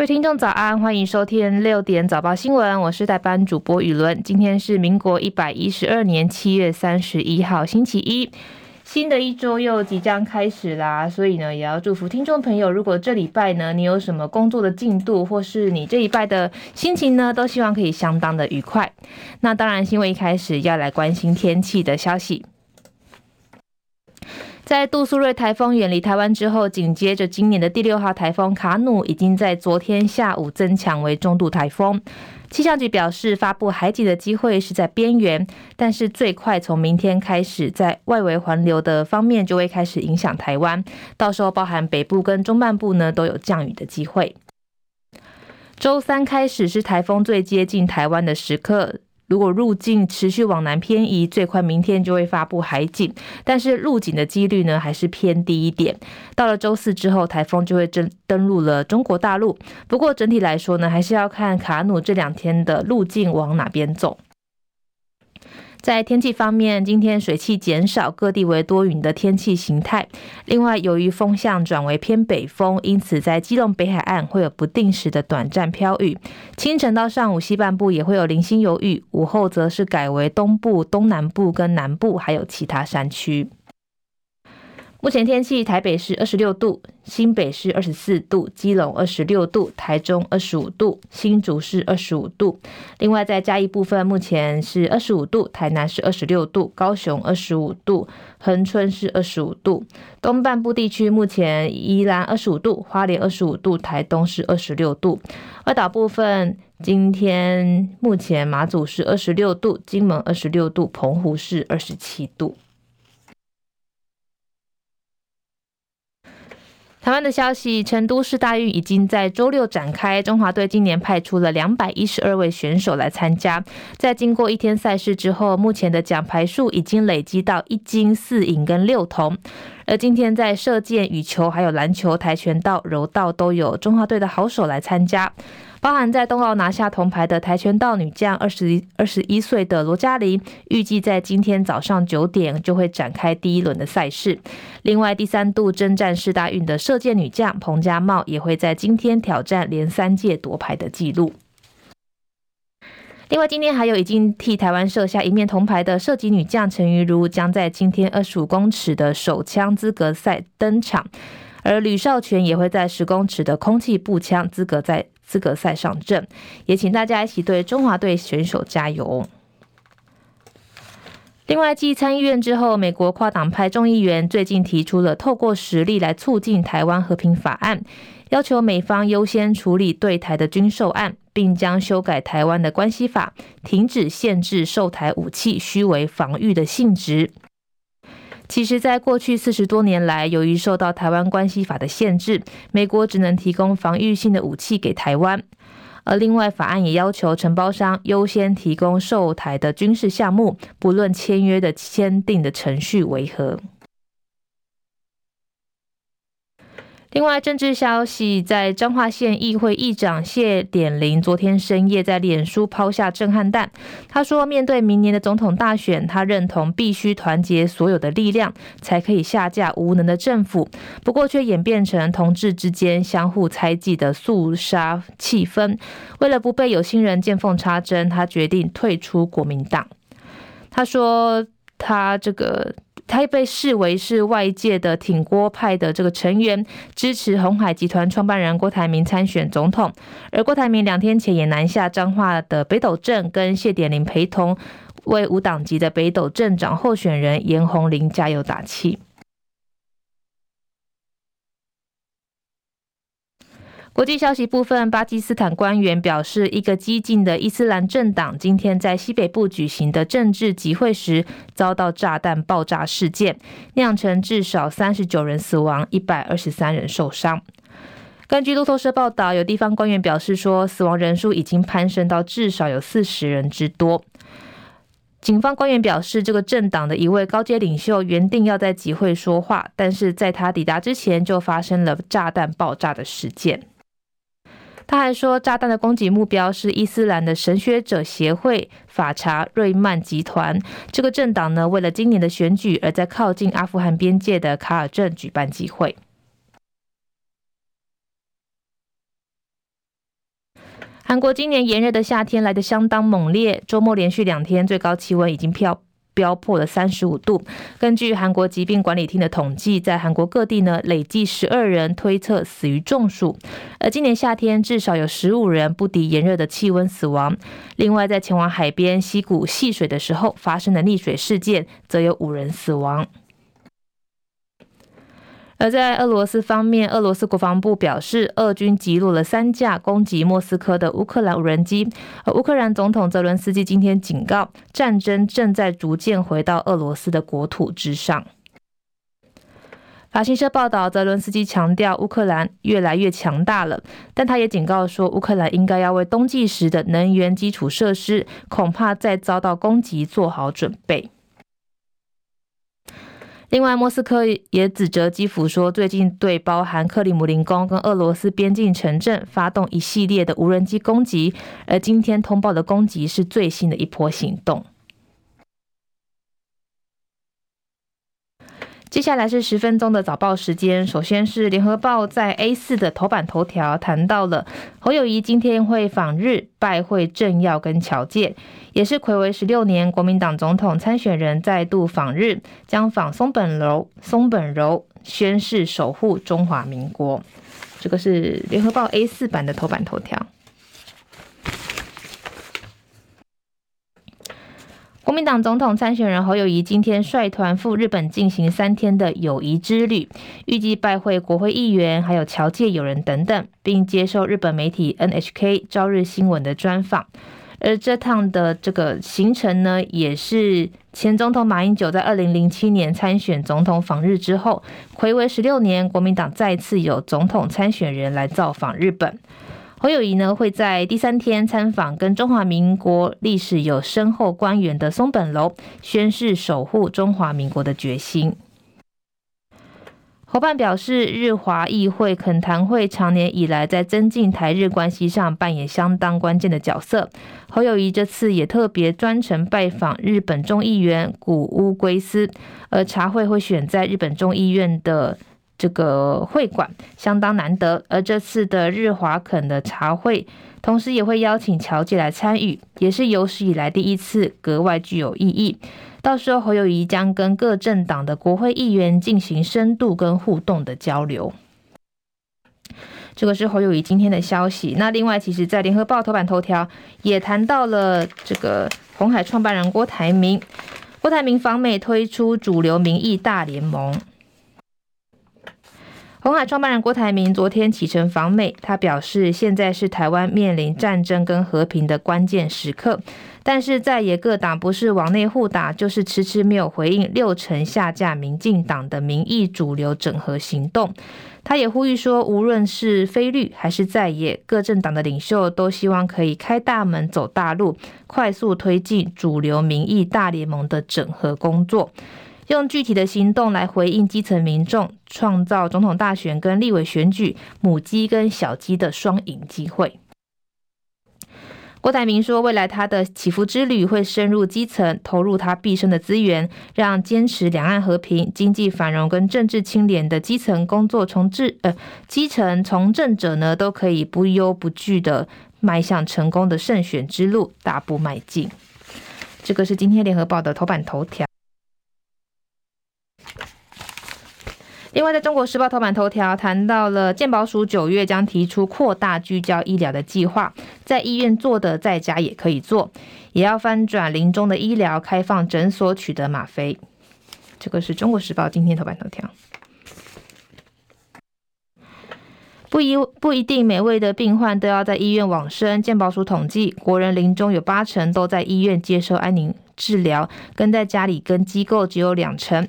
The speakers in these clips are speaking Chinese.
各位听众早安，欢迎收听六点早报新闻，我是代班主播雨伦。今天是民国一百一十二年七月三十一号，星期一，新的一周又即将开始啦，所以呢，也要祝福听众朋友，如果这礼拜呢，你有什么工作的进度，或是你这礼拜的心情呢，都希望可以相当的愉快。那当然，新闻一开始要来关心天气的消息。在杜苏芮台风远离台湾之后，紧接着今年的第六号台风卡努已经在昨天下午增强为中度台风。气象局表示，发布海警的机会是在边缘，但是最快从明天开始，在外围环流的方面就会开始影响台湾，到时候包含北部跟中半部呢都有降雨的机会。周三开始是台风最接近台湾的时刻。如果路径持续往南偏移，最快明天就会发布海警，但是入境的几率呢还是偏低一点。到了周四之后，台风就会登登陆了中国大陆。不过整体来说呢，还是要看卡努这两天的路径往哪边走。在天气方面，今天水汽减少，各地为多云的天气形态。另外，由于风向转为偏北风，因此在基隆北海岸会有不定时的短暂飘雨。清晨到上午，西半部也会有零星有雨，午后则是改为东部、东南部跟南部，还有其他山区。目前天气：台北是二十六度，新北市二十四度，基隆二十六度，台中二十五度，新竹市二十五度。另外，在嘉义部分，目前是二十五度，台南是二十六度，高雄二十五度，恒春是二十五度。东半部地区目前宜兰二十五度，花莲二十五度，台东是二十六度。外岛部分，今天目前马祖是二十六度，金门二十六度，澎湖是二十七度。台湾的消息，成都市大运已经在周六展开。中华队今年派出了两百一十二位选手来参加。在经过一天赛事之后，目前的奖牌数已经累积到一金四银跟六铜。而今天在射箭、羽球、还有篮球、跆拳道、柔道都有中华队的好手来参加。包含在冬奥拿下铜牌的跆拳道女将二十二十一岁的罗嘉玲，预计在今天早上九点就会展开第一轮的赛事。另外，第三度征战世大运的射箭女将彭家茂也会在今天挑战连三届夺牌的纪录。另外，今天还有已经替台湾射下一面铜牌的射击女将陈瑜如，将在今天二十五公尺的手枪资格赛登场，而吕少权也会在十公尺的空气步枪资格赛。资格赛上阵，也请大家一起对中华队选手加油。另外，继参议院之后，美国跨党派众议员最近提出了透过实力来促进台湾和平法案，要求美方优先处理对台的军售案，并将修改台湾的关系法，停止限制售台武器须为防御的性质。其实，在过去四十多年来，由于受到《台湾关系法》的限制，美国只能提供防御性的武器给台湾。而另外，法案也要求承包商优先提供售台的军事项目，不论签约的签订的程序为何。另外，政治消息，在彰化县议会议长谢点林昨天深夜在脸书抛下震撼弹。他说，面对明年的总统大选，他认同必须团结所有的力量，才可以下架无能的政府。不过，却演变成同志之间相互猜忌的肃杀气氛。为了不被有心人见缝插针，他决定退出国民党。他说，他这个。他被视为是外界的挺郭派的这个成员，支持红海集团创办人郭台铭参选总统。而郭台铭两天前也南下彰化的北斗镇，跟谢点林陪同，为无党籍的北斗镇长候选人严宏林加油打气。国际消息部分，巴基斯坦官员表示，一个激进的伊斯兰政党今天在西北部举行的政治集会时，遭到炸弹爆炸事件，酿成至少三十九人死亡，一百二十三人受伤。根据路透社报道，有地方官员表示说，死亡人数已经攀升到至少有四十人之多。警方官员表示，这个政党的一位高阶领袖原定要在集会说话，但是在他抵达之前，就发生了炸弹爆炸的事件。他还说，炸弹的攻击目标是伊斯兰的神学者协会法查瑞曼集团。这个政党呢，为了今年的选举，而在靠近阿富汗边界的卡尔镇举办集会。韩国今年炎热的夏天来得相当猛烈，周末连续两天最高气温已经飙飙破了三十五度。根据韩国疾病管理厅的统计，在韩国各地呢，累计十二人推测死于中暑。而今年夏天至少有十五人不敌炎热的气温死亡。另外，在前往海边溪谷戏水的时候发生的溺水事件，则有五人死亡。而在俄罗斯方面，俄罗斯国防部表示，俄军击落了三架攻击莫斯科的乌克兰无人机。而乌克兰总统泽伦斯基今天警告，战争正在逐渐回到俄罗斯的国土之上。法新社报道，泽伦斯基强调，乌克兰越来越强大了，但他也警告说，乌克兰应该要为冬季时的能源基础设施恐怕再遭到攻击做好准备。另外，莫斯科也指责基辅说，最近对包含克里姆林宫跟俄罗斯边境城镇发动一系列的无人机攻击，而今天通报的攻击是最新的一波行动。接下来是十分钟的早报时间。首先是联合报在 A 四的头版头条谈到了侯友谊今天会访日拜会政要跟侨界，也是睽违十六年国民党总统参选人再度访日，将访松本楼、松本柔，宣誓守护中华民国。这个是联合报 A 四版的头版头条。国民党总统参选人侯友谊今天率团赴日本进行三天的友谊之旅，预计拜会国会议员、还有侨界友人等等，并接受日本媒体 NHK 朝日新闻的专访。而这趟的这个行程呢，也是前总统马英九在二零零七年参选总统访日之后，睽违十六年，国民党再次有总统参选人来造访日本。侯友宜呢，会在第三天参访跟中华民国历史有深厚关联的松本楼，宣誓守护中华民国的决心。侯办表示，日华议会恳谈会长年以来在增进台日关系上扮演相当关键的角色。侯友宜这次也特别专程拜访日本众议员谷屋圭司，而茶会会选在日本众议院的。这个会馆相当难得，而这次的日华恳的茶会，同时也会邀请侨界来参与，也是有史以来第一次，格外具有意义。到时候侯友宜将跟各政党的国会议员进行深度跟互动的交流。这个是侯友宜今天的消息。那另外，其实在联合报头版头条也谈到了这个红海创办人郭台铭，郭台铭访美推出主流民意大联盟。红海创办人郭台铭昨天启程访美，他表示，现在是台湾面临战争跟和平的关键时刻，但是在野各党不是往内互打，就是迟迟没有回应六成下架民进党的民意主流整合行动。他也呼吁说，无论是非绿还是在野，各政党的领袖都希望可以开大门走大路，快速推进主流民意大联盟的整合工作。用具体的行动来回应基层民众，创造总统大选跟立委选举母鸡跟小鸡的双赢机会。郭台铭说，未来他的祈福之旅会深入基层，投入他毕生的资源，让坚持两岸和平、经济繁荣跟政治清廉的基层工作从治呃基层从政者呢，都可以不忧不惧的迈向成功的胜选之路，大步迈进。这个是今天联合报的头版头条。另外，在中国时报头版头条谈到了健保署九月将提出扩大聚焦医疗的计划，在医院做的在家也可以做，也要翻转临终的医疗，开放诊所取得吗啡。这个是中国时报今天头版头条。不一不一定每位的病患都要在医院往生。健保署统计，国人临终有八成都在医院接受安宁治疗，跟在家里跟机构只有两成。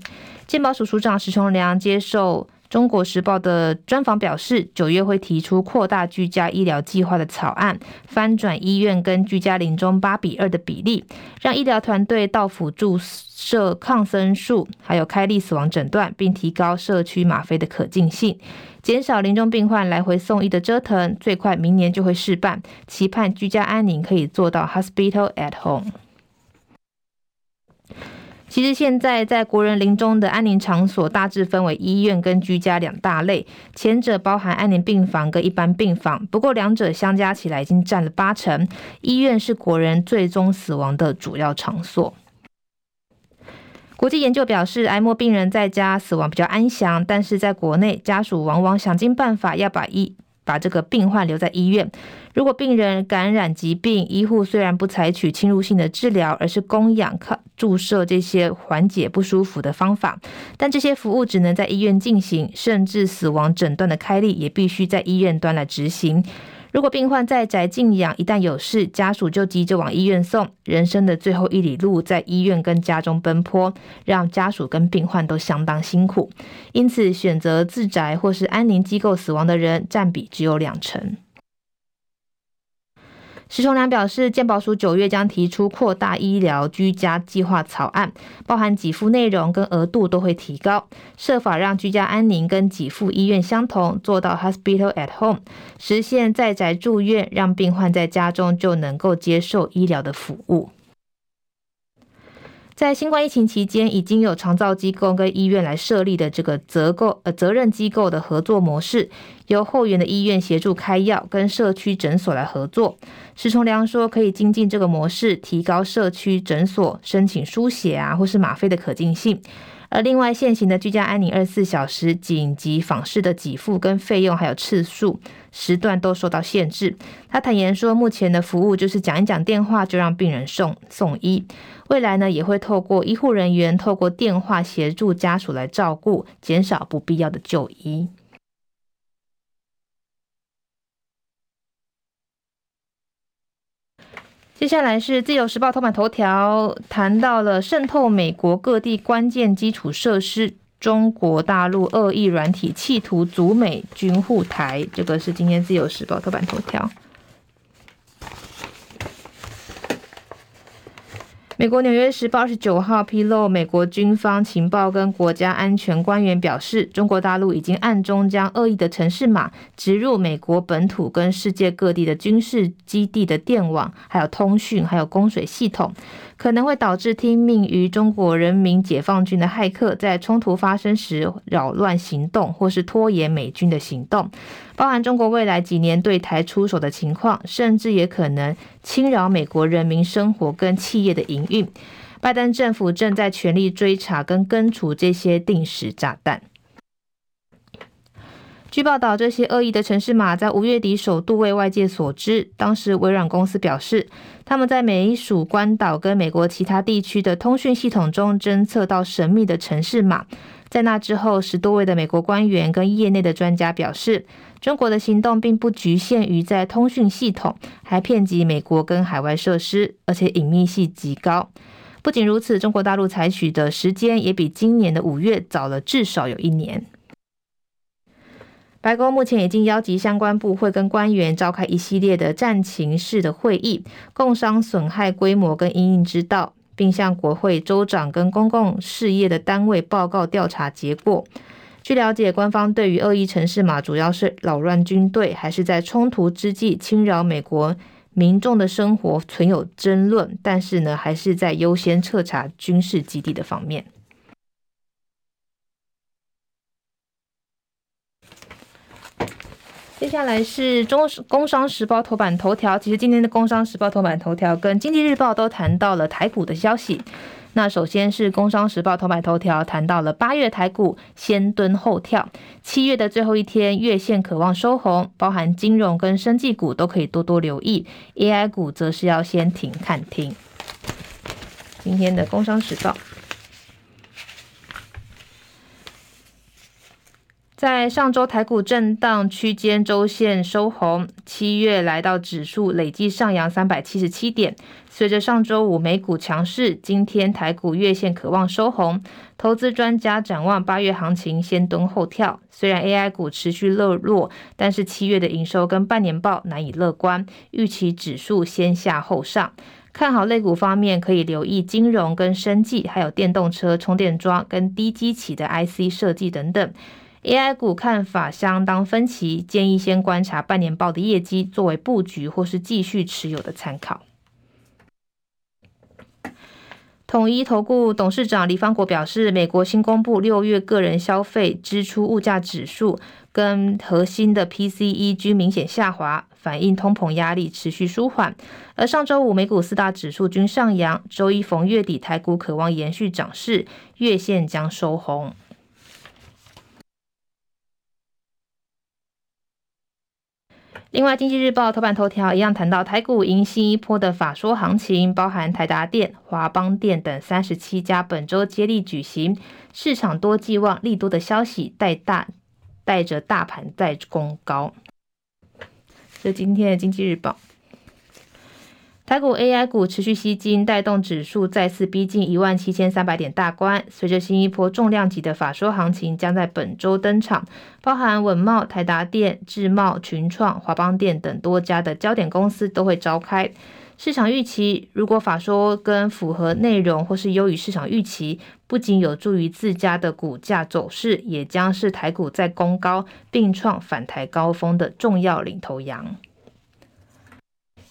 健保署署长石崇良接受中国时报的专访表示，九月会提出扩大居家医疗计划的草案，翻转医院跟居家临终八比二的比例，让医疗团队到府注射抗生素，还有开立死亡诊断，并提高社区吗啡的可进性，减少临终病患来回送医的折腾。最快明年就会试办，期盼居家安宁可以做到 hospital at home。其实现在在国人临终的安宁场所大致分为医院跟居家两大类，前者包含安宁病房跟一般病房，不过两者相加起来已经占了八成。医院是国人最终死亡的主要场所。国际研究表示，癌末病人在家死亡比较安详，但是在国内家属往往想尽办法要把医把这个病患留在医院。如果病人感染疾病，医护虽然不采取侵入性的治疗，而是供氧、靠注射这些缓解不舒服的方法，但这些服务只能在医院进行，甚至死亡诊断的开立也必须在医院端来执行。如果病患在宅静养，一旦有事，家属就急着往医院送，人生的最后一里路在医院跟家中奔波，让家属跟病患都相当辛苦。因此，选择自宅或是安宁机构死亡的人占比只有两成。石崇良表示，健保署九月将提出扩大医疗居家计划草案，包含给付内容跟额度都会提高，设法让居家安宁跟给付医院相同，做到 hospital at home，实现在宅住院，让病患在家中就能够接受医疗的服务。在新冠疫情期间，已经有长照机构跟医院来设立的这个责购呃责任机构的合作模式，由后援的医院协助开药，跟社区诊所来合作。石崇良说，可以精进这个模式，提高社区诊所申请输血啊或是吗啡的可进性。而另外，现行的居家安宁二十四小时紧急访视的给付跟费用还有次数时段都受到限制。他坦言说，目前的服务就是讲一讲电话就让病人送送医。未来呢，也会透过医护人员透过电话协助家属来照顾，减少不必要的就医。接下来是自由时报头版头条，谈到了渗透美国各地关键基础设施，中国大陆恶意软体企图阻美军护台，这个是今天自由时报头版头条。美国《纽约时报》二十九号披露，美国军方情报跟国家安全官员表示，中国大陆已经暗中将恶意的城市码植入美国本土跟世界各地的军事基地的电网，还有通讯，还有供水系统。可能会导致听命于中国人民解放军的骇客在冲突发生时扰乱行动，或是拖延美军的行动，包含中国未来几年对台出手的情况，甚至也可能侵扰美国人民生活跟企业的营运。拜登政府正在全力追查跟根除这些定时炸弹。据报道，这些恶意的城市码在五月底首度为外界所知。当时，微软公司表示，他们在美属关岛跟美国其他地区的通讯系统中侦测到神秘的城市码。在那之后，十多位的美国官员跟业内的专家表示，中国的行动并不局限于在通讯系统，还遍及美国跟海外设施，而且隐秘性极高。不仅如此，中国大陆采取的时间也比今年的五月早了至少有一年。白宫目前已经邀集相关部会跟官员召开一系列的战情室的会议，共商损害规模跟因应之道，并向国会州长跟公共事业的单位报告调查结果。据了解，官方对于恶意城市码主要是扰乱军队，还是在冲突之际侵扰美国民众的生活存有争论，但是呢，还是在优先彻查军事基地的方面。接下来是中《工商时报》头版头条。其实今天的《工商时报》头版头条跟《经济日报》都谈到了台股的消息。那首先是《工商时报》头版头条谈到了八月台股先蹲后跳，七月的最后一天月线渴望收红，包含金融跟生技股都可以多多留意，AI 股则是要先停看停。今天的《工商时报》。在上周台股震荡区间周线收红，七月来到指数累计上扬三百七十七点。随着上周五美股强势，今天台股月线可望收红。投资专家展望八月行情先蹲后跳，虽然 AI 股持续热络，但是七月的营收跟半年报难以乐观，预期指数先下后上。看好类股方面，可以留意金融跟生技，还有电动车充电桩跟低基期的 IC 设计等等。AI 股看法相当分歧，建议先观察半年报的业绩，作为布局或是继续持有的参考。统一投顾董事长李方国表示，美国新公布六月个人消费支出物价指数跟核心的 PCE 均明显下滑，反映通膨压力持续舒缓。而上周五美股四大指数均上扬，周一逢月底台股可望延续涨势，月线将收红。另外，《经济日报》头版头条一样谈到台股迎新一波的法说行情，包含台达电、华邦电等三十七家本周接力举行，市场多寄望利多的消息带大带着大盘再攻高。这今天的《经济日报》。台股 AI 股持续吸金，带动指数再次逼近一万七千三百点大关。随着新一波重量级的法说行情将在本周登场，包含稳茂、台达电、智茂、群创、华邦电等多家的焦点公司都会召开。市场预期，如果法说跟符合内容或是优于市场预期，不仅有助于自家的股价走势，也将是台股在攻高并创反台高峰的重要领头羊。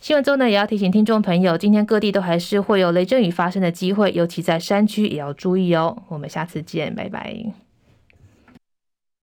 新闻中呢，也要提醒听众朋友，今天各地都还是会有雷阵雨发生的机会，尤其在山区也要注意哦。我们下次见，拜拜。